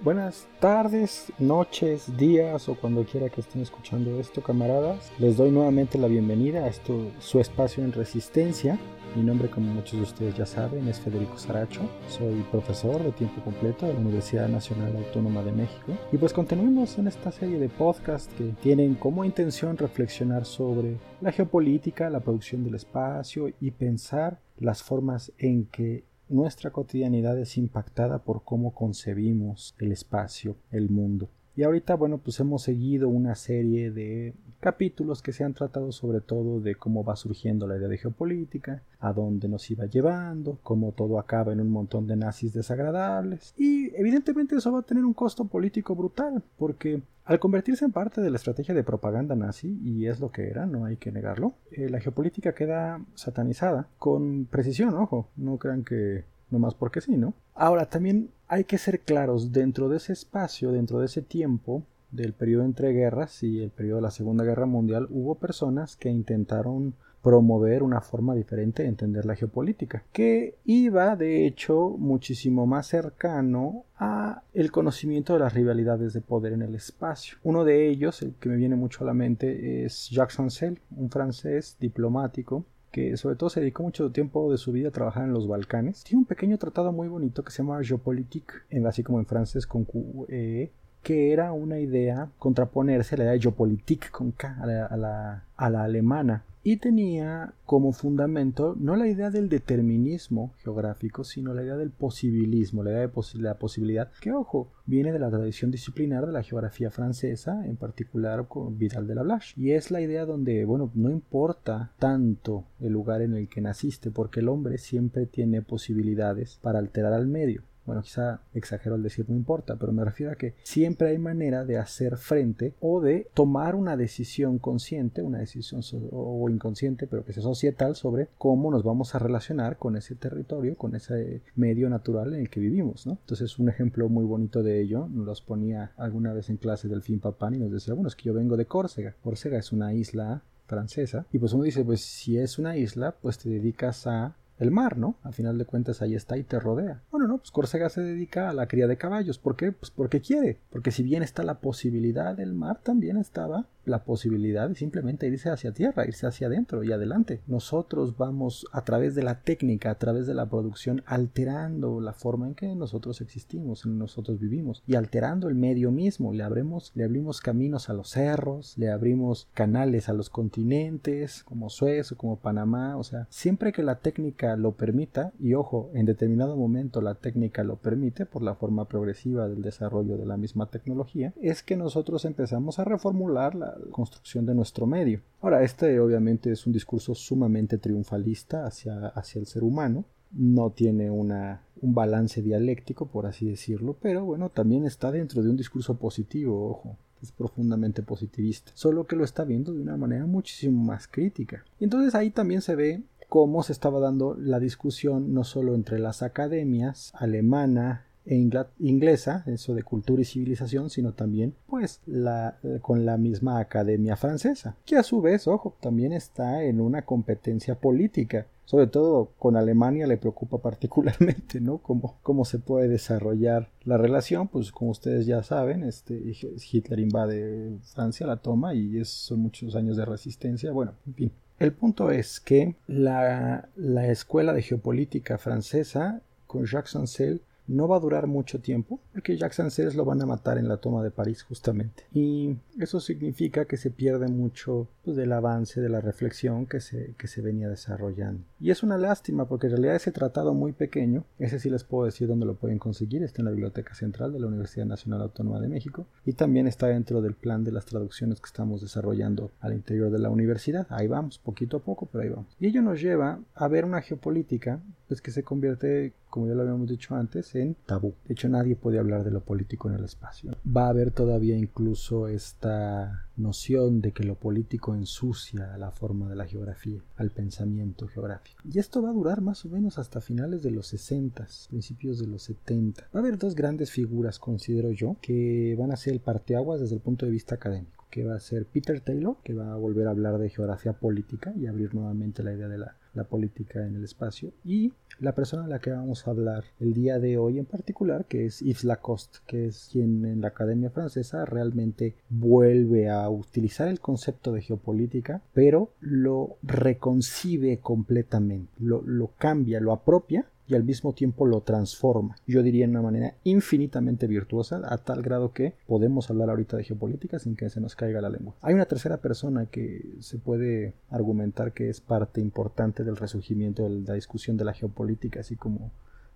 Buenas tardes, noches, días o cuando quiera que estén escuchando esto, camaradas. Les doy nuevamente la bienvenida a esto, su espacio en resistencia. Mi nombre, como muchos de ustedes ya saben, es Federico Saracho. Soy profesor de tiempo completo de la Universidad Nacional Autónoma de México. Y pues continuemos en esta serie de podcasts que tienen como intención reflexionar sobre la geopolítica, la producción del espacio y pensar las formas en que nuestra cotidianidad es impactada por cómo concebimos el espacio, el mundo. Y ahorita, bueno, pues hemos seguido una serie de capítulos que se han tratado sobre todo de cómo va surgiendo la idea de geopolítica, a dónde nos iba llevando, cómo todo acaba en un montón de nazis desagradables. Y evidentemente eso va a tener un costo político brutal, porque al convertirse en parte de la estrategia de propaganda nazi, y es lo que era, no hay que negarlo, eh, la geopolítica queda satanizada con precisión, ojo, no crean que no más porque sí, ¿no? Ahora, también hay que ser claros, dentro de ese espacio, dentro de ese tiempo, del periodo entre guerras y el periodo de la Segunda Guerra Mundial, hubo personas que intentaron promover una forma diferente de entender la geopolítica, que iba de hecho muchísimo más cercano a el conocimiento de las rivalidades de poder en el espacio. Uno de ellos, el que me viene mucho a la mente, es Jacques Ancel, un francés diplomático que sobre todo se dedicó mucho tiempo de su vida a trabajar en los Balcanes. Tiene un pequeño tratado muy bonito que se llama Geopolitique, así como en francés con Q -E, que era una idea contraponerse a la idea de Geopolitik con a la, a la alemana y tenía como fundamento no la idea del determinismo geográfico, sino la idea del posibilismo, la idea de la posibilidad, que ojo, viene de la tradición disciplinar de la geografía francesa, en particular con Vidal de la Blache, y es la idea donde, bueno, no importa tanto el lugar en el que naciste, porque el hombre siempre tiene posibilidades para alterar al medio bueno, quizá exagero al decir no importa, pero me refiero a que siempre hay manera de hacer frente o de tomar una decisión consciente, una decisión o inconsciente, pero que sea societal sobre cómo nos vamos a relacionar con ese territorio, con ese medio natural en el que vivimos, ¿no? Entonces, un ejemplo muy bonito de ello nos los ponía alguna vez en clase del fin Papán y nos decía, bueno, es que yo vengo de Córcega. Córcega es una isla francesa y pues uno dice, pues si es una isla, pues te dedicas a el mar, ¿no? Al final de cuentas ahí está y te rodea. Bueno, no, pues Córcega se dedica a la cría de caballos. ¿Por qué? Pues porque quiere. Porque si bien está la posibilidad del mar, también estaba la posibilidad de simplemente irse hacia tierra, irse hacia adentro y adelante. Nosotros vamos a través de la técnica, a través de la producción, alterando la forma en que nosotros existimos, en nosotros vivimos y alterando el medio mismo. Le abrimos, le abrimos caminos a los cerros, le abrimos canales a los continentes, como Suez o como Panamá. O sea, siempre que la técnica lo permita, y ojo, en determinado momento la técnica lo permite por la forma progresiva del desarrollo de la misma tecnología, es que nosotros empezamos a reformular la construcción de nuestro medio. Ahora, este obviamente es un discurso sumamente triunfalista hacia, hacia el ser humano, no tiene una, un balance dialéctico, por así decirlo, pero bueno, también está dentro de un discurso positivo, ojo, es profundamente positivista, solo que lo está viendo de una manera muchísimo más crítica. Y entonces ahí también se ve cómo se estaba dando la discusión no solo entre las academias alemana, inglesa, eso de cultura y civilización, sino también pues la, con la misma academia francesa, que a su vez, ojo, también está en una competencia política. Sobre todo con Alemania le preocupa particularmente, ¿no? Cómo, cómo se puede desarrollar la relación, pues como ustedes ya saben, este, Hitler invade Francia, la toma y es, son muchos años de resistencia. Bueno, en fin, el punto es que la, la, escuela de geopolítica francesa con Jacques Ancel no va a durar mucho tiempo porque Jacques Ancel lo van a matar en la toma de París justamente. Y eso significa que se pierde mucho pues, del avance de la reflexión que se, que se venía desarrollando. Y es una lástima porque en realidad ese tratado muy pequeño ese sí les puedo decir dónde lo pueden conseguir está en la biblioteca central de la Universidad Nacional Autónoma de México y también está dentro del plan de las traducciones que estamos desarrollando al interior de la universidad. Ahí vamos poquito a poco pero ahí vamos. Y ello nos lleva a ver una geopolítica pues que se convierte como ya lo habíamos dicho antes, en tabú. De hecho, nadie puede hablar de lo político en el espacio. Va a haber todavía incluso esta noción de que lo político ensucia a la forma de la geografía, al pensamiento geográfico. Y esto va a durar más o menos hasta finales de los 60, principios de los 70. Va a haber dos grandes figuras, considero yo, que van a ser el parteaguas desde el punto de vista académico que va a ser Peter Taylor, que va a volver a hablar de geografía política y abrir nuevamente la idea de la la política en el espacio. Y la persona a la que vamos a hablar el día de hoy en particular, que es Yves Lacoste, que es quien en la Academia Francesa realmente vuelve a utilizar el concepto de geopolítica, pero lo reconcibe completamente, lo, lo cambia, lo apropia y al mismo tiempo lo transforma. Yo diría en una manera infinitamente virtuosa, a tal grado que podemos hablar ahorita de geopolítica sin que se nos caiga la lengua. Hay una tercera persona que se puede argumentar que es parte importante del resurgimiento de la discusión de la geopolítica, así como,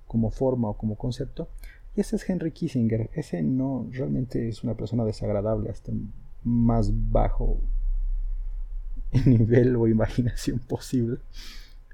como forma o como concepto, y ese es Henry Kissinger. Ese no realmente es una persona desagradable hasta más bajo nivel o imaginación posible.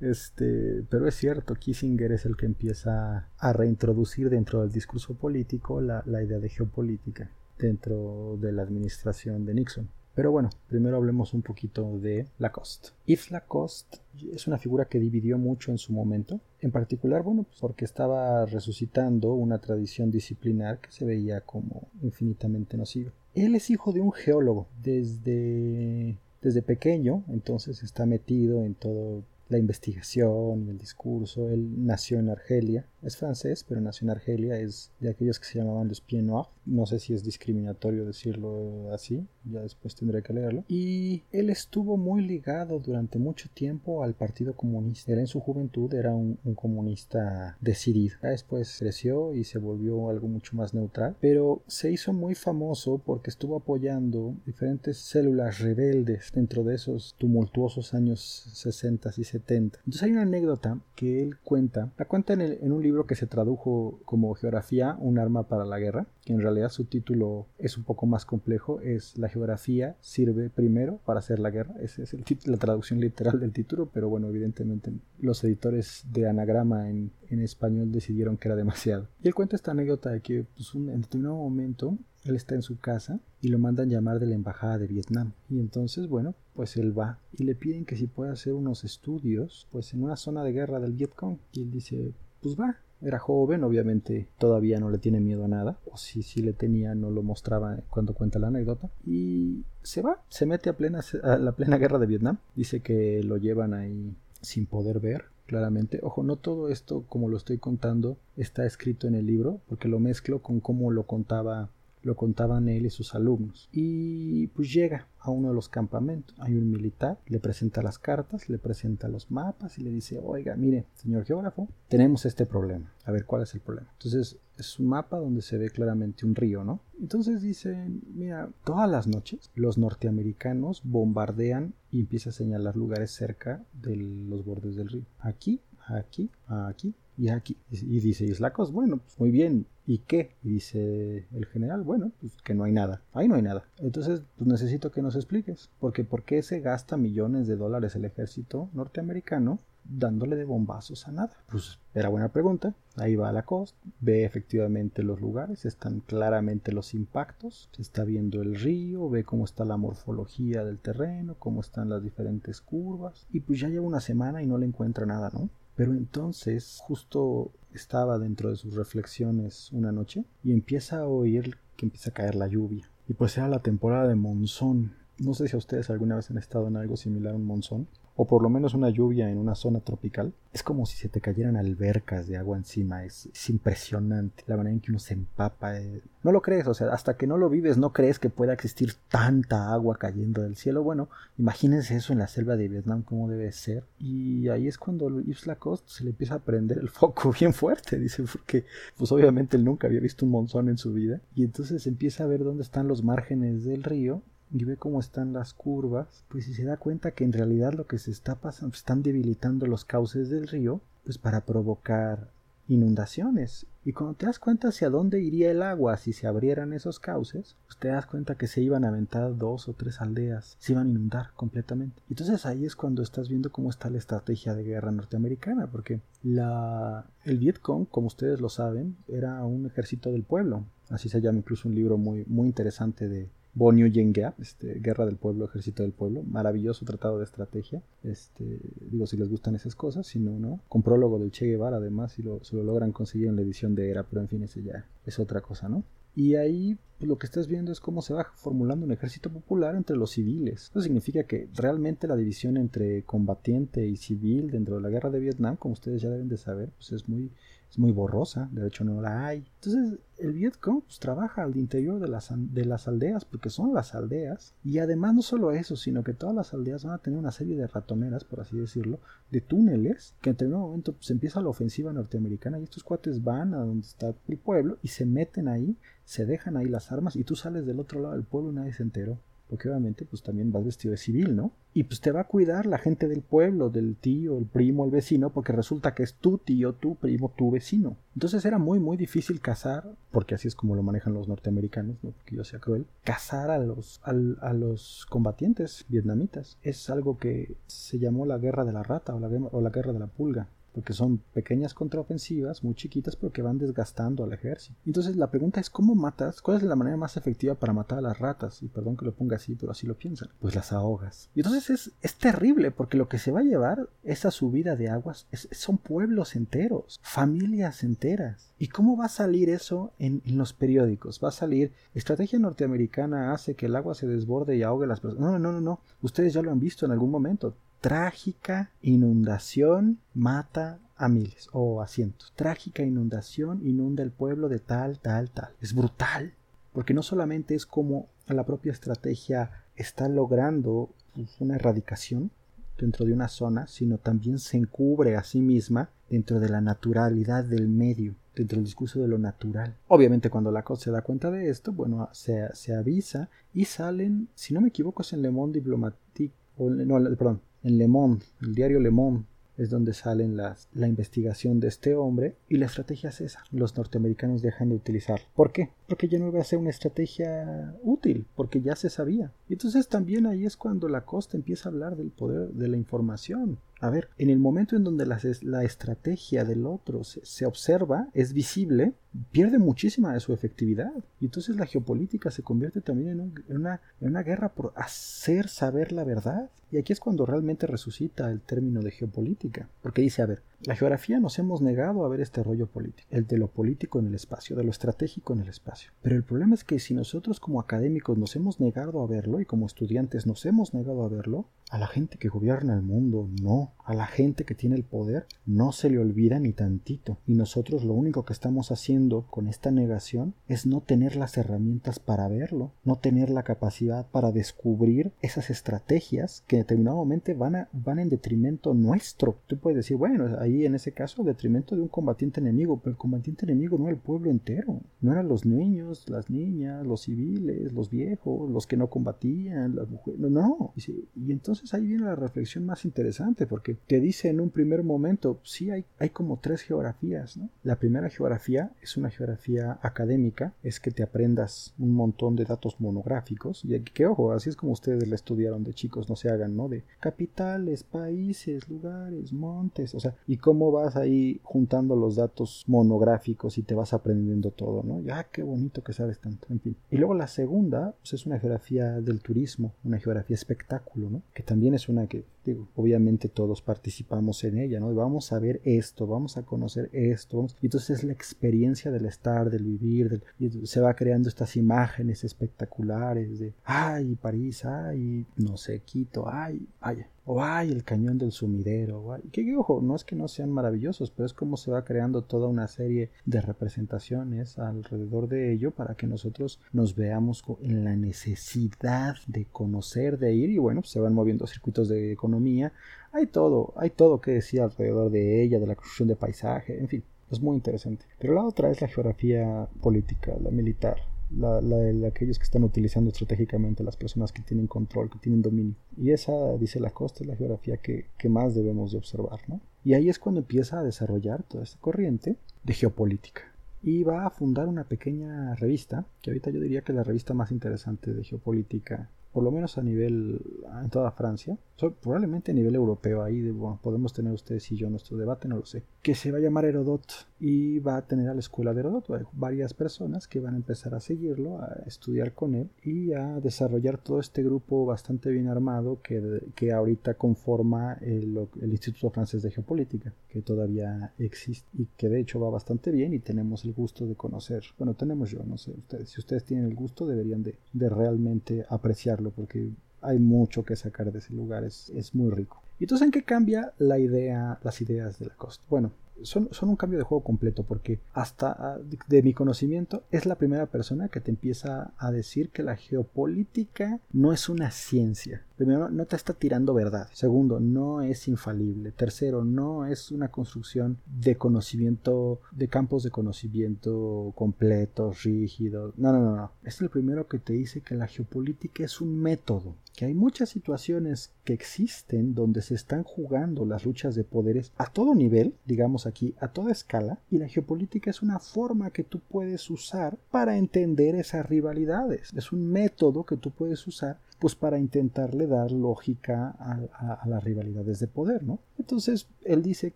Este, pero es cierto, Kissinger es el que empieza a reintroducir dentro del discurso político la, idea de geopolítica dentro de la administración de Nixon. Pero bueno, primero hablemos un poquito de Lacoste. Yves Lacoste es una figura que dividió mucho en su momento, en particular, bueno, pues porque estaba resucitando una tradición disciplinar que se veía como infinitamente nociva. Él es hijo de un geólogo desde, desde pequeño, entonces está metido en todo la investigación el discurso. Él nació en Argelia, es francés, pero nació en Argelia, es de aquellos que se llamaban los pieds noirs. No sé si es discriminatorio decirlo así, ya después tendré que leerlo. Y él estuvo muy ligado durante mucho tiempo al Partido Comunista. Él en su juventud era un, comunista decidido. Después creció y se volvió algo mucho más neutral, pero se hizo muy famoso porque estuvo apoyando diferentes células rebeldes dentro de esos tumultuosos años 60 y 70. Entonces hay una anécdota que él cuenta, la cuenta en, un libro que se tradujo como Geografía, un arma para la guerra, que en realidad su título es un poco más complejo, es La geografía sirve primero para hacer la guerra, esa es la traducción literal del título, pero bueno, evidentemente los editores de anagrama en, en español decidieron que era demasiado. Y él cuenta esta anécdota de que pues, un, en determinado momento él está en su casa y lo mandan llamar de la embajada de Vietnam. Y entonces, bueno, pues él va y le piden que si puede hacer unos estudios, pues en una zona de guerra del Vietcong. Y él dice, pues va, era joven, obviamente todavía no le tiene miedo a nada, o si sí le tenía no lo mostraba cuando cuenta la anécdota, y se va, se mete a, plena, a la plena guerra de Vietnam, dice que lo llevan ahí sin poder ver, claramente. Ojo, no todo esto como lo estoy contando está escrito en el libro, porque lo mezclo con cómo lo contaba lo contaban él y sus alumnos. Y pues llega a uno de los campamentos. Hay un militar, le presenta las cartas, le presenta los mapas y le dice, oiga, mire, señor geógrafo, tenemos este problema. A ver, ¿cuál es el problema? Entonces es un mapa donde se ve claramente un río, ¿no? Entonces dicen, mira, todas las noches los norteamericanos bombardean y empieza a señalar lugares cerca de los bordes del río. Aquí, aquí, aquí y aquí. Y dice Islacos, bueno, pues muy bien, ¿y qué? Y dice el general, bueno, pues que no hay nada. Ahí no hay nada. Entonces, pues necesito que nos expliques. Porque ¿por qué se gasta millones de dólares el ejército norteamericano dándole de bombazos a nada? Pues era buena pregunta. Ahí va la costa, ve efectivamente los lugares, están claramente los impactos, se está viendo el río, ve cómo está la morfología del terreno, cómo están las diferentes curvas. Y pues ya lleva una semana y no le encuentra nada, ¿no? Pero entonces justo estaba dentro de sus reflexiones una noche y empieza a oír que empieza a caer la lluvia. Y pues era la temporada de monzón. No sé si a ustedes alguna vez han estado en algo similar a un monzón o por lo menos una lluvia en una zona tropical, es como si se te cayeran albercas de agua encima. Es, impresionante la manera en que uno se empapa. Eh. No lo crees, o sea, hasta que no lo vives no crees que pueda existir tanta agua cayendo del cielo. Bueno, imagínense eso en la selva de Vietnam, cómo debe ser. Y ahí es cuando Yves Lacoste se le empieza a prender el foco bien fuerte, dice, porque pues obviamente él nunca había visto un monzón en su vida. Y entonces empieza a ver dónde están los márgenes del río y ve cómo están las curvas, pues si se da cuenta que en realidad lo que se está pasando, están debilitando los cauces del río, pues para provocar inundaciones. Y cuando te das cuenta hacia dónde iría el agua si se abrieran esos cauces, pues te das cuenta que se iban a aventar dos o tres aldeas, se iban a inundar completamente. Entonces ahí es cuando estás viendo cómo está la estrategia de guerra norteamericana, porque la, el Vietcong, como ustedes lo saben, era un ejército del pueblo. Así se llama incluso un libro muy, muy interesante de, Bonio Yenga, este, Guerra del Pueblo, Ejército del Pueblo, maravilloso tratado de estrategia, este, digo si les gustan esas cosas, si no, no, con prólogo del Che Guevara además, si lo, se lo logran conseguir en la edición de Era, pero en fin, ese ya es otra cosa, ¿no? Y ahí pues, lo que estás viendo es cómo se va formulando un ejército popular entre los civiles. Eso significa que realmente la división entre combatiente y civil dentro de la guerra de Vietnam, como ustedes ya deben de saber, pues es muy, muy borrosa, de hecho no la hay. Entonces el Vietcong pues, trabaja al interior de las, de las aldeas, porque son las aldeas, y además no solo eso, sino que todas las aldeas van a tener una serie de ratoneras, por así decirlo, de túneles, que en determinado momento se pues, empieza la ofensiva norteamericana y estos cuates van a donde está el pueblo y se meten ahí, se dejan ahí las armas y tú sales del otro lado del pueblo y nadie se enteró porque obviamente pues también vas vestido de civil, ¿no? Y pues te va a cuidar la gente del pueblo, del tío, el primo, el vecino, porque resulta que es tu tío, tu primo, tu vecino. Entonces era muy muy difícil cazar, porque así es como lo manejan los norteamericanos, no porque yo sea cruel, cazar a los, a los combatientes vietnamitas. Es algo que se llamó la guerra de la rata o la, o la guerra de la pulga porque son pequeñas contraofensivas, muy chiquitas, pero que van desgastando al ejército. Entonces la pregunta es, ¿cómo matas? ¿Cuál es la manera más efectiva para matar a las ratas? Y perdón que lo ponga así, pero así lo piensan. Pues las ahogas. Y entonces es, es terrible, porque lo que se va a llevar esa subida de aguas son pueblos enteros, familias enteras. ¿Y cómo va a salir eso en, en, los periódicos? Va a salir, estrategia norteamericana hace que el agua se desborde y ahogue las personas. No, no, no, no. Ustedes ya lo han visto en algún momento trágica inundación mata a miles o a cientos. Trágica inundación inunda el pueblo de tal, tal, tal. Es brutal, porque no solamente es como la propia estrategia está logrando una erradicación dentro de una zona, sino también se encubre a sí misma dentro de la naturalidad del medio, dentro del discurso de lo natural. Obviamente cuando la cosa se da cuenta de esto, bueno, se, se avisa y salen, si no me equivoco es en Le Monde Diplomatique, o, no, perdón, en Le Monde, el diario Le Monde, es donde salen las, la investigación de este hombre y la estrategia es esa. Los norteamericanos dejan de utilizar. ¿Por qué? Porque ya no iba a ser una estrategia útil, porque ya se sabía. Y entonces también ahí es cuando la costa empieza a hablar del poder de la información. A ver, en el momento en donde la, la estrategia del otro se, se, observa, es visible, pierde muchísima de su efectividad. Y entonces la geopolítica se convierte también en, en, una, en una guerra por hacer saber la verdad. Y aquí es cuando realmente resucita el término de geopolítica. Porque dice, a ver, la geografía nos hemos negado a ver este rollo político, el de lo político en el espacio, de lo estratégico en el espacio. Pero el problema es que si nosotros como académicos nos hemos negado a verlo y como estudiantes nos hemos negado a verlo, a la gente que gobierna el mundo no, a la gente que tiene el poder no se le olvida ni tantito. Y nosotros lo único que estamos haciendo con esta negación es no tener las herramientas para verlo, no tener la capacidad para descubrir esas estrategias que determinadamente van, a, van en detrimento nuestro. Tú puedes decir, bueno, ahí en ese caso en detrimento de un combatiente enemigo, pero el combatiente enemigo no era el pueblo entero, no eran los niños, las niñas, los civiles, los viejos, los que no combatían, las mujeres, no, no. Y, entonces ahí viene la reflexión más interesante, porque te dice en un primer momento, sí hay, hay como tres geografías, ¿no? La primera geografía es una geografía académica, es que te aprendas un montón de datos monográficos, y que ojo, así es como ustedes la estudiaron de chicos, no se hagan, ¿no? De capitales, países, lugares, montes, o sea, y cómo vas ahí juntando los datos monográficos y te vas aprendiendo todo, ¿no? Ya, ah, qué bonito que sabes tanto, en fin. Y luego la segunda, pues es una geografía del turismo, una geografía espectáculo, ¿no? Que también es una que, digo, obviamente todos participamos en ella, ¿no? vamos a ver esto, vamos a conocer esto, y entonces es la experiencia del estar, del vivir, del, y se va creando estas imágenes espectaculares de, ay, París, ay, no sé, Quito, ay, vaya, o ay, el cañón del sumidero, que ojo, no es que no sean maravillosos, pero es como se va creando toda una serie de representaciones alrededor de ello para que nosotros nos veamos en la necesidad de conocer, de ir, y bueno, pues se van moviendo circuitos de economía, hay todo, hay todo que decir alrededor de ella, de la construcción de paisaje, en fin, es muy interesante. Pero la otra es la geografía política, la militar, la, de aquellos que están utilizando estratégicamente, las personas que tienen control, que tienen dominio. Y esa, dice la costa, es la geografía que, que más debemos de observar. ¿no? Y ahí es cuando empieza a desarrollar toda esta corriente de geopolítica. Y va a fundar una pequeña revista, que ahorita yo diría que es la revista más interesante de geopolítica por lo menos a nivel en toda Francia, probablemente a nivel europeo, ahí podemos tener ustedes y yo nuestro debate, no lo sé, que se va a llamar Herodot y va a tener a la escuela de Herodot, varias personas que van a empezar a seguirlo, a estudiar con él y a desarrollar todo este grupo bastante bien armado que, que ahorita conforma el, el Instituto Francés de Geopolítica, que todavía existe y que de hecho va bastante bien y tenemos el gusto de conocer, bueno, tenemos yo, no sé, ustedes, si ustedes tienen el gusto deberían de, de realmente apreciarlo porque hay mucho que sacar de ese lugar, es, es muy rico. ¿Y entonces en qué cambia la idea, las ideas de la costa? Bueno, son, un cambio de juego completo porque hasta ah, de, mi conocimiento es la primera persona que te empieza a decir que la geopolítica no es una ciencia. Primero, no te está tirando verdad. Segundo, no es infalible. Tercero, no es una construcción de conocimiento, de campos de conocimiento completos, rígidos. No, no, no, no. Es el primero que te dice que la geopolítica es un método que hay muchas situaciones que existen donde se están jugando las luchas de poderes a todo nivel, digamos aquí, a toda escala, y la geopolítica es una forma que tú puedes usar para entender esas rivalidades. Es un método que tú puedes usar pues para intentarle dar lógica a, las rivalidades de poder, ¿no? Entonces, él dice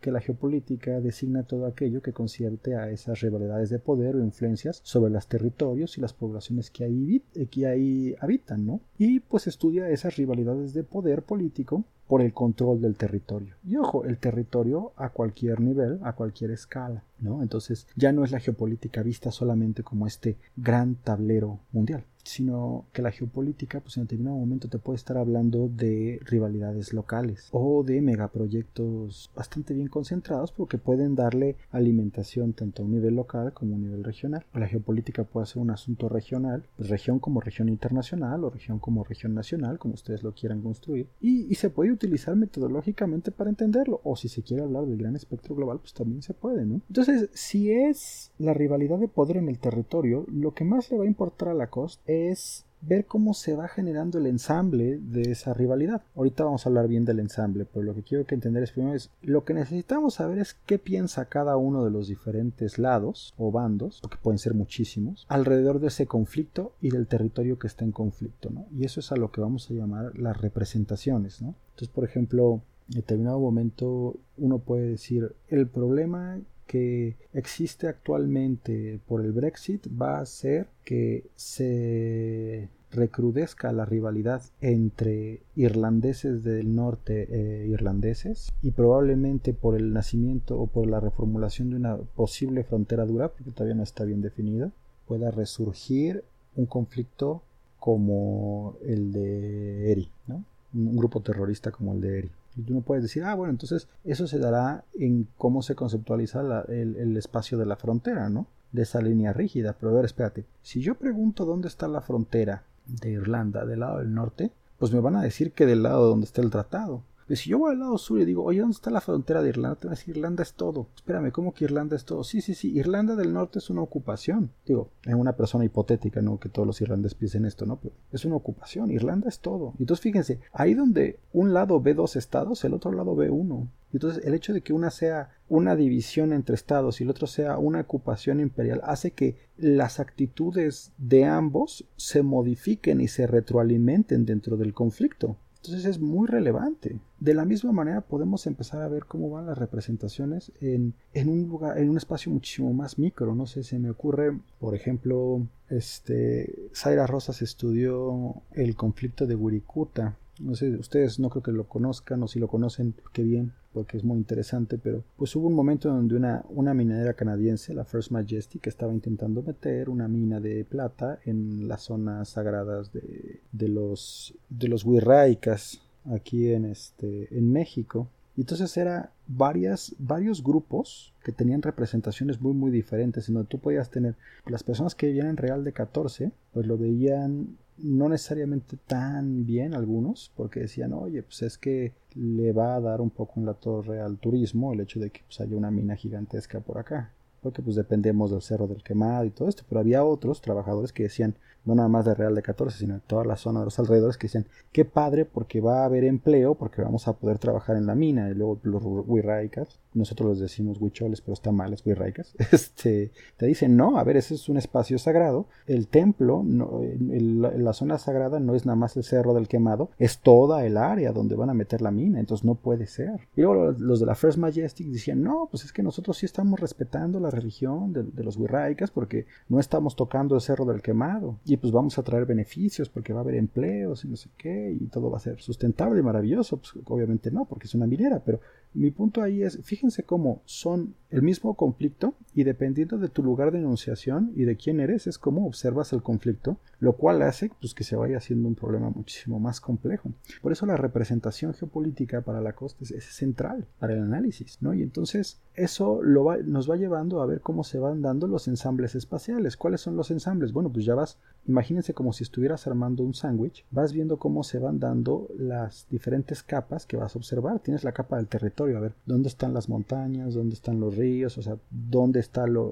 que la geopolítica designa todo aquello que concierte a esas rivalidades de poder o influencias sobre los territorios y las poblaciones que ahí, que ahí habitan, ¿no? Y pues estudia esas rivalidades de poder político por el control del territorio. Y ojo, el territorio a cualquier nivel, a cualquier escala, ¿no? Entonces ya no es la geopolítica vista solamente como este gran tablero mundial, sino que la geopolítica, pues en determinado momento te puede estar hablando de rivalidades locales o de megaproyectos bastante bien concentrados porque pueden darle alimentación tanto a un nivel local como a un nivel regional. La geopolítica puede ser un asunto regional, pues región como región internacional o región como región nacional, como ustedes lo quieran construir, y, y se puede utilizar metodológicamente para entenderlo, o si se quiere hablar del gran espectro global, pues también se puede, ¿no? Entonces, si es la rivalidad de poder en el territorio, lo que más le va a importar a la costa es ver cómo se va generando el ensamble de esa rivalidad. Ahorita vamos a hablar bien del ensamble, pero lo que quiero que entender es primero es lo que necesitamos saber es qué piensa cada uno de los diferentes lados o bandos, porque pueden ser muchísimos, alrededor de ese conflicto y del territorio que está en conflicto, ¿no? Y eso es a lo que vamos a llamar las representaciones, ¿no? Entonces, por ejemplo, en determinado momento uno puede decir el problema que existe actualmente por el Brexit va a ser que se recrudezca la rivalidad entre irlandeses del norte e irlandeses y probablemente por el nacimiento o por la reformulación de una posible frontera dura, porque todavía no está bien definida, pueda resurgir un conflicto como el de Eri, ¿no? un grupo terrorista como el de Eri. Y tú no puedes decir, ah, bueno, entonces eso se dará en cómo se conceptualiza el, espacio de la frontera, ¿no? De esa línea rígida. Pero a ver, espérate. Si yo pregunto dónde está la frontera de Irlanda, del lado del norte, pues me van a decir que del lado donde está el tratado si yo voy al lado sur y digo, oye, ¿dónde está la frontera de Irlanda? Te a decir, Irlanda es todo. Espérame, ¿cómo que Irlanda es todo? Sí, sí, sí, Irlanda del Norte es una ocupación. Digo, es una persona hipotética, no que todos los irlandeses piensen esto, ¿no? Pero es una ocupación. Irlanda es todo. Entonces fíjense, ahí donde un lado ve dos estados, el otro lado ve uno. Entonces el hecho de que una sea una división entre estados y el otro sea una ocupación imperial hace que las actitudes de ambos se modifiquen y se retroalimenten dentro del conflicto. Entonces es muy relevante. De la misma manera podemos empezar a ver cómo van las representaciones en, un lugar, en un espacio muchísimo más micro. No sé, se me ocurre, por ejemplo, este, Zaira Rosas estudió el conflicto de Wirikuta no sé, ustedes no creo que lo conozcan o si lo conocen, qué bien, porque es muy interesante, pero pues hubo un momento donde una, una minera canadiense, la First Majestic, estaba intentando meter una mina de plata en las zonas sagradas de, de los de los Wirraicas aquí en este en México. Y entonces era varias, varios grupos que tenían representaciones muy muy diferentes, en donde tú podías tener las personas que vivían en Real de 14, pues lo veían no necesariamente tan bien algunos, porque decían, oye, pues es que le va a dar un poco en la torre al turismo el hecho de que pues, haya una mina gigantesca por acá. Porque pues dependemos del Cerro del Quemado y todo esto, pero había otros trabajadores que decían, no nada más de Real de 14, sino de toda la zona de los alrededores que decían, qué padre porque va a haber empleo, porque vamos a poder trabajar en la mina, y luego los huirraicas, nosotros les decimos huicholes, pero está mal, es este, te dicen, no, a ver, ese es un espacio sagrado, el templo, no, la zona sagrada no es nada más el Cerro del Quemado, es toda el área donde van a meter la mina, entonces no puede ser. Y luego los de la First Majestic decían, no, pues es que nosotros sí estamos respetando la religión de, de los huirraicas porque no estamos tocando el Cerro del Quemado y pues vamos a traer beneficios porque va a haber empleos y no sé qué y todo va a ser sustentable y maravilloso. Pues obviamente no, porque es una minera, pero mi punto ahí es, fíjense cómo son el mismo conflicto y dependiendo de tu lugar de enunciación y de quién eres, es como observas el conflicto, lo cual hace pues, que se vaya haciendo un problema muchísimo más complejo. Por eso la representación geopolítica para la costa es, central para el análisis, ¿no? Y entonces eso nos va llevando a ver cómo se van dando los ensambles espaciales. ¿Cuáles son los ensambles? Bueno, pues ya vas, imagínense como si estuvieras armando un sándwich, vas viendo cómo se van dando las diferentes capas que vas a observar. Tienes la capa del territorio, a ver dónde están las montañas, dónde están los ríos, o sea, dónde están las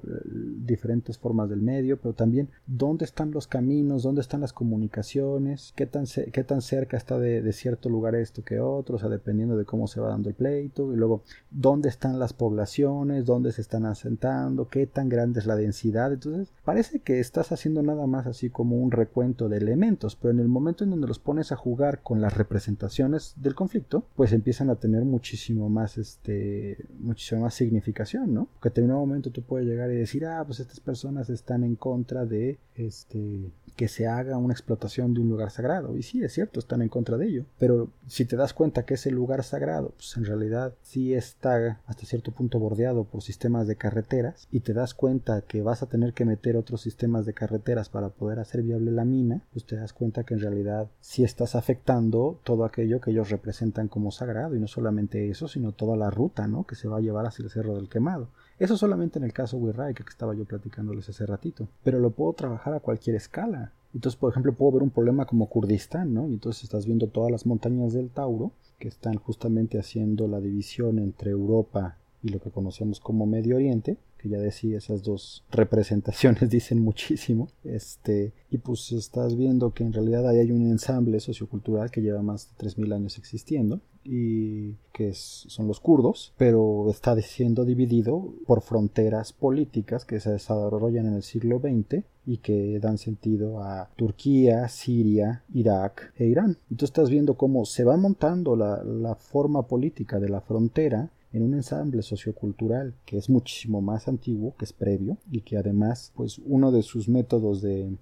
diferentes formas del medio, pero también dónde están los caminos, dónde están las comunicaciones, qué tan, qué tan cerca está de, cierto lugar esto que otro, o sea, dependiendo de cómo se va dando el pleito, y luego dónde están las poblaciones, dónde se están asentando, qué tan grande es la densidad, entonces parece que estás haciendo nada más así como un recuento de elementos, pero en el momento en donde los pones a jugar con las representaciones del conflicto, pues empiezan a tener muchísimo más este, muchísima más significación, ¿no? Porque en un momento tú puedes llegar y decir, ah, pues estas personas están en contra de, este, que se haga una explotación de un lugar sagrado. Y sí, es cierto, están en contra de ello. Pero si te das cuenta que ese lugar sagrado, pues en realidad sí está hasta cierto punto bordeado por sistemas de carreteras y te das cuenta que vas a tener que meter otros sistemas de carreteras para poder hacer viable la mina, pues te das cuenta que en realidad sí estás afectando todo aquello que ellos representan como sagrado y no solamente eso, sino toda la ruta, ¿no? Que se va a llevar hacia el Cerro del Quemado. Eso solamente en el caso Wirraika que estaba yo platicándoles hace ratito. Pero lo puedo trabajar a cualquier escala. Entonces, por ejemplo, puedo ver un problema como Kurdistán, ¿no? Y entonces estás viendo todas las montañas del Tauro que están justamente haciendo la división entre Europa y lo que conocemos como Medio Oriente que ya decía esas dos representaciones dicen muchísimo este y pues estás viendo que en realidad ahí hay un ensamble sociocultural que lleva más de 3.000 años existiendo y que son los kurdos pero está siendo dividido por fronteras políticas que se desarrollan en el siglo XX y que dan sentido a Turquía, Siria, Irak e Irán. Y tú estás viendo cómo se va montando la, la forma política de la frontera en un ensamble sociocultural que es muchísimo más antiguo, que es previo y que además pues uno de sus métodos de,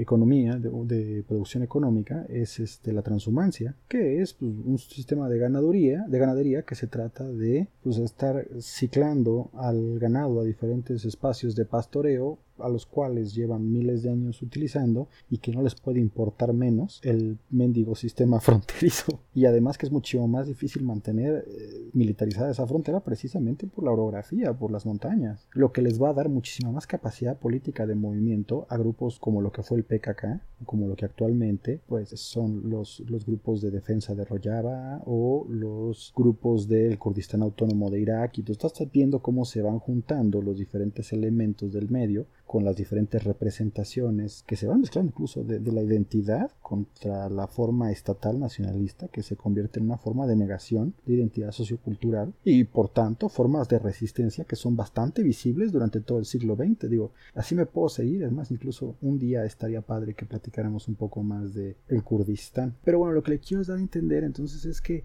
economía, de, producción económica es este, la transhumancia, que es pues, un sistema de ganadería, de ganadería que se trata de pues, estar ciclando al ganado a diferentes espacios de pastoreo a los cuales llevan miles de años utilizando y que no les puede importar menos el mendigo sistema fronterizo. Y además que es mucho más difícil mantener eh, militarizada esa frontera precisamente por la orografía, por las montañas, lo que les va a dar muchísima más capacidad política de movimiento a grupos como lo que fue el PKK, como lo que actualmente pues son los, los grupos de defensa de Rojava o los grupos del Kurdistán autónomo de Irak. Y tú estás viendo cómo se van juntando los diferentes elementos del medio con las diferentes representaciones que se van mezclando incluso de, la identidad contra la forma estatal nacionalista que se convierte en una forma de negación de identidad sociocultural y por tanto formas de resistencia que son bastante visibles durante todo el siglo XX. Digo, así me puedo seguir, además incluso un día estaría padre que platicáramos un poco más de el Kurdistán. Pero bueno, lo que le quiero dar a entender entonces es que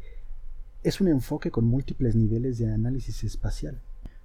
es un enfoque con múltiples niveles de análisis espacial.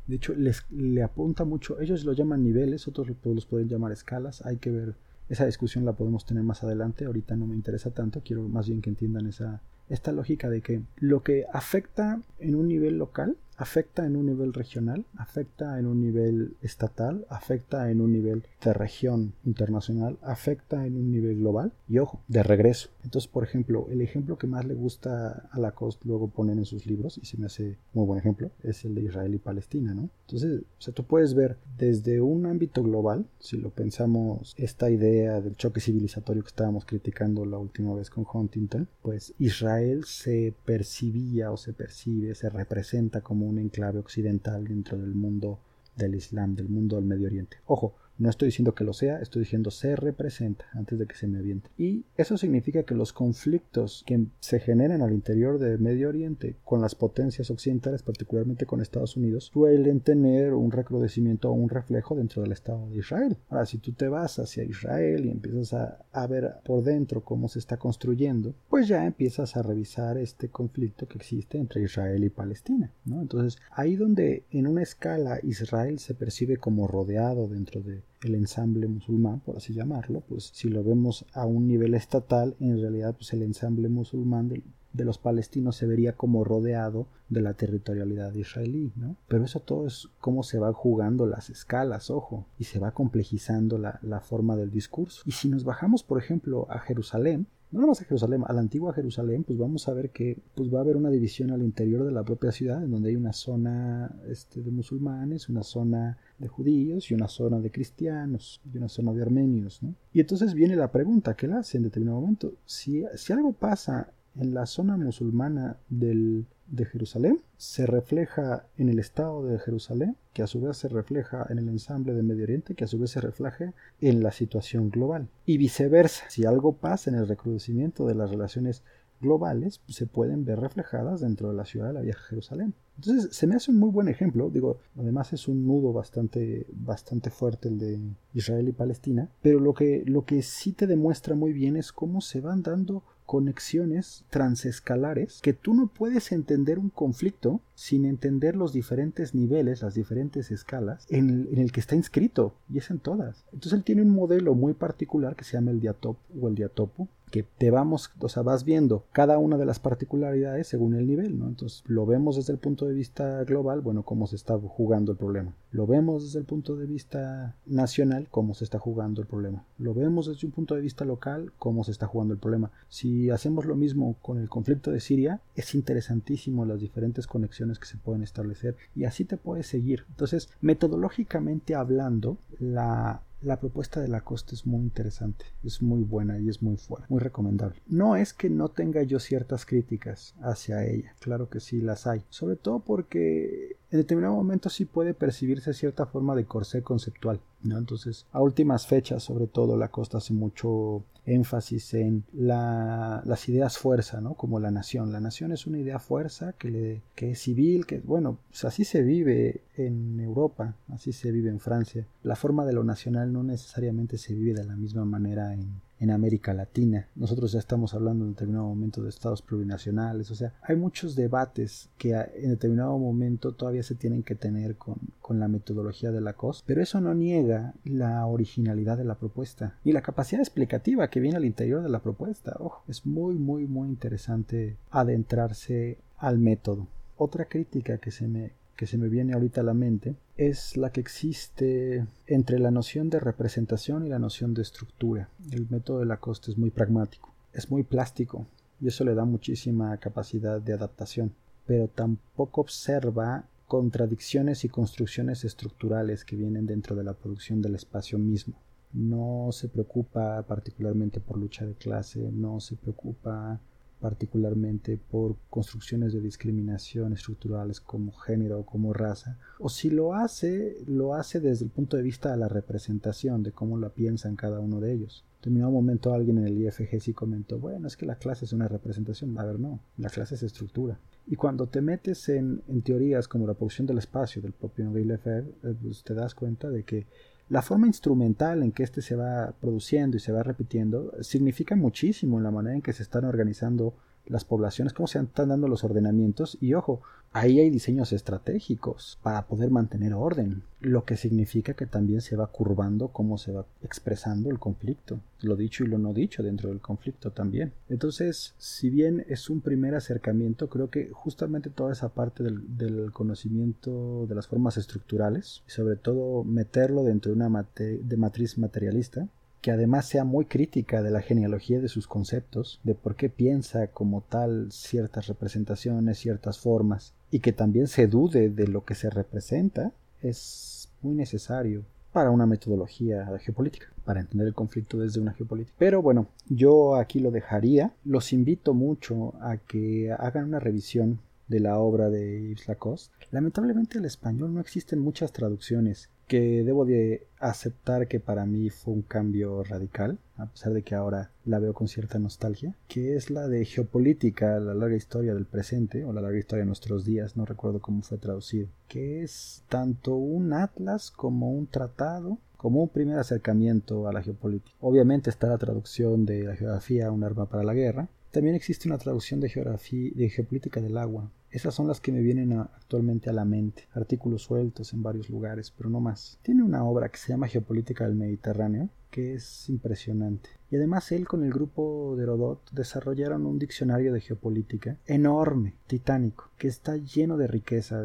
De hecho, les, le apunta mucho, ellos lo llaman niveles, otros los pueden llamar escalas, hay que ver, esa discusión la podemos tener más adelante, ahorita no me interesa tanto, quiero más bien que entiendan esa, esta lógica de que lo que afecta en un nivel local afecta en un nivel regional, afecta en un nivel estatal, afecta en un nivel de región internacional, afecta en un nivel global y ojo, de regreso. Entonces, por ejemplo, el ejemplo que más le gusta a Lacoste luego poner en sus libros, y se me hace muy buen ejemplo, es el de Israel y Palestina, ¿no? Entonces, o sea, tú puedes ver desde un ámbito global, si lo pensamos, esta idea del choque civilizatorio que estábamos criticando la última vez con Huntington, pues Israel se percibía o se percibe, se representa como un enclave occidental dentro del mundo del Islam, del mundo del Medio Oriente. Ojo, no estoy diciendo que lo sea, estoy diciendo se representa antes de que se me aviente. Y eso significa que los conflictos que se generan al interior del Medio Oriente con las potencias occidentales, particularmente con Estados Unidos, suelen tener un recrudecimiento o un reflejo dentro del Estado de Israel. Ahora, si tú te vas hacia Israel y empiezas a, ver por dentro cómo se está construyendo, pues ya empiezas a revisar este conflicto que existe entre Israel y Palestina. Entonces, ahí donde en una escala Israel se percibe como rodeado dentro de el ensamble musulmán, por así llamarlo, pues si lo vemos a un nivel estatal, en realidad pues el ensamble musulmán de, los palestinos se vería como rodeado de la territorialidad israelí, ¿no? Pero eso todo es cómo se van jugando las escalas, ojo, y se va complejizando la, la forma del discurso. Y si nos bajamos, por ejemplo, a Jerusalén, no nomás a Jerusalén, a la antigua Jerusalén, pues vamos a ver que pues va a haber una división al interior de la propia ciudad, en donde hay una zona este, de musulmanes, una zona de judíos y una zona de cristianos y una zona de armenios. ¿no? Y entonces viene la pregunta que la hace en determinado momento. Si, si algo pasa en la zona musulmana del, de Jerusalén se refleja en el Estado de Jerusalén, que a su vez se refleja en el ensamble de Medio Oriente, que a su vez se refleja en la situación global. Y viceversa, si algo pasa en el recrudecimiento de las relaciones globales, pues, se pueden ver reflejadas dentro de la ciudad de la vieja Jerusalén. Entonces se me hace un muy buen ejemplo, digo, además es un nudo bastante, bastante fuerte el de Israel y Palestina, pero lo que, lo que sí te demuestra muy bien es cómo se van dando conexiones transescalares que tú no puedes entender un conflicto sin entender los diferentes niveles, las diferentes escalas en el, que está inscrito, y es en todas. Entonces él tiene un modelo muy particular que se llama el diatopo o el diatopo, que te vamos, o sea, vas viendo cada una de las particularidades según el nivel, ¿no? Entonces lo vemos desde el punto de vista global, bueno, cómo se está jugando el problema. Lo vemos desde el punto de vista nacional, cómo se está jugando el problema. Lo vemos desde un punto de vista local, cómo se está jugando el problema. Si hacemos lo mismo con el conflicto de Siria, es interesantísimo las diferentes conexiones que se pueden establecer y así te puedes seguir. Entonces, metodológicamente hablando, la la propuesta de la costa es muy interesante, es muy buena y es muy fuerte, muy recomendable. No es que no tenga yo ciertas críticas hacia ella, claro que sí las hay, sobre todo porque en determinado momento sí puede percibirse cierta forma de corsé conceptual. ¿no? Entonces, a últimas fechas, sobre todo, la costa hace mucho énfasis en la, las ideas fuerza, ¿no? Como la nación. La nación es una idea fuerza que, le, que es civil, que, bueno, pues así se vive en Europa, así se vive en Francia. La forma de lo nacional no necesariamente se vive de la misma manera en, en América Latina. Nosotros ya estamos hablando en determinado momento de estados plurinacionales, o sea, hay muchos debates que en determinado momento todavía se tienen que tener con, con la metodología de la COS, pero eso no niega la originalidad de la propuesta y la capacidad explicativa que viene al interior de la propuesta. Oh, es muy, muy, muy interesante adentrarse al método. Otra crítica que se me, que se me viene ahorita a la mente es la que existe entre la noción de representación y la noción de estructura. El método de Lacoste es muy pragmático, es muy plástico y eso le da muchísima capacidad de adaptación, pero tampoco observa contradicciones y construcciones estructurales que vienen dentro de la producción del espacio mismo. No se preocupa particularmente por lucha de clase, no se preocupa particularmente por construcciones de discriminación estructurales como género o como raza, o si lo hace, lo hace desde el punto de vista de la representación, de cómo la piensan cada uno de ellos. En determinado momento alguien en el IFG sí comentó, bueno, es que la clase es una representación. A ver, no, la clase es estructura. Y cuando te metes en, teorías como la producción del espacio del propio Henri Lefebvre, eh, pues te das cuenta de que la forma instrumental en que éste se va produciendo y se va repitiendo significa muchísimo en la manera en que se están organizando las poblaciones, cómo se están dando los ordenamientos y ojo, ahí hay diseños estratégicos para poder mantener orden, lo que significa que también se va curvando cómo se va expresando el conflicto, lo dicho y lo no dicho dentro del conflicto también. Entonces, si bien es un primer acercamiento, creo que justamente toda esa parte del, conocimiento de las formas estructurales y sobre todo meterlo dentro de una de matriz materialista, que además sea muy crítica de la genealogía de sus conceptos, de por qué piensa como tal ciertas representaciones, ciertas formas, y que también se dude de lo que se representa, es muy necesario para una metodología geopolítica, para entender el conflicto desde una geopolítica. Pero bueno, yo aquí lo dejaría. Los invito mucho a que hagan una revisión de la obra de Yves Lacoste. Lamentablemente al español no existen muchas traducciones, que debo de aceptar que para mí fue un cambio radical, a pesar de que ahora la veo con cierta nostalgia, que es la de geopolítica, la larga historia del presente, o la larga historia de nuestros días, no recuerdo cómo fue traducido, que es tanto un atlas como un tratado como un primer acercamiento a la geopolítica. Obviamente está la traducción de la geografía, un arma para la guerra. También existe una traducción de geografía, de geopolítica del agua, esas son las que me vienen actualmente a la mente. Artículos sueltos en varios lugares, pero no más. Tiene una obra que se llama Geopolítica del Mediterráneo, que es impresionante. Y además él con el grupo de Herodot desarrollaron un diccionario de geopolítica enorme, titánico, que está lleno de riqueza.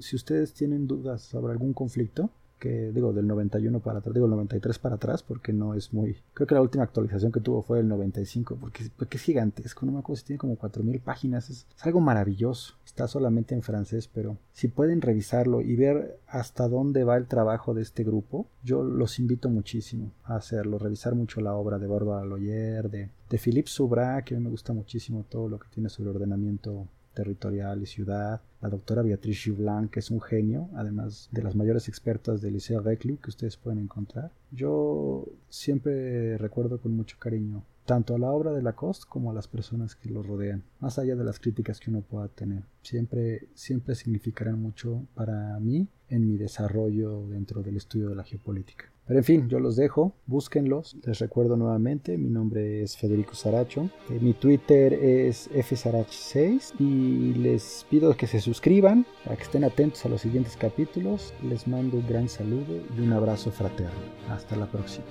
Si ustedes tienen dudas sobre algún conflicto, que digo del 91 para atrás, digo el 93 para atrás porque no es muy, creo que la última actualización que tuvo fue el 95 porque, porque es gigantesco, no me acuerdo si tiene como 4000 páginas, es, algo maravilloso, está solamente en francés, pero si pueden revisarlo y ver hasta dónde va el trabajo de este grupo, yo los invito muchísimo a hacerlo, revisar mucho la obra de Barbara Loyer, de, de Philippe Subra, que a mí me gusta muchísimo todo lo que tiene sobre ordenamiento territorial y ciudad, la doctora Beatriz Giblan, que es un genio, además de las mayores expertas del Liceo Reclus que ustedes pueden encontrar. Yo siempre recuerdo con mucho cariño tanto a la obra de Lacoste como a las personas que lo rodean, más allá de las críticas que uno pueda tener. Siempre, siempre significarán mucho para mí en mi desarrollo dentro del estudio de la geopolítica. Pero en fin, yo los dejo, búsquenlos. Les recuerdo nuevamente, mi nombre es Federico Saracho. Eh, mi Twitter es fsarach6 y les pido que se suscriban para que estén atentos a los siguientes capítulos. Les mando un gran saludo y un abrazo fraterno. Hasta la próxima.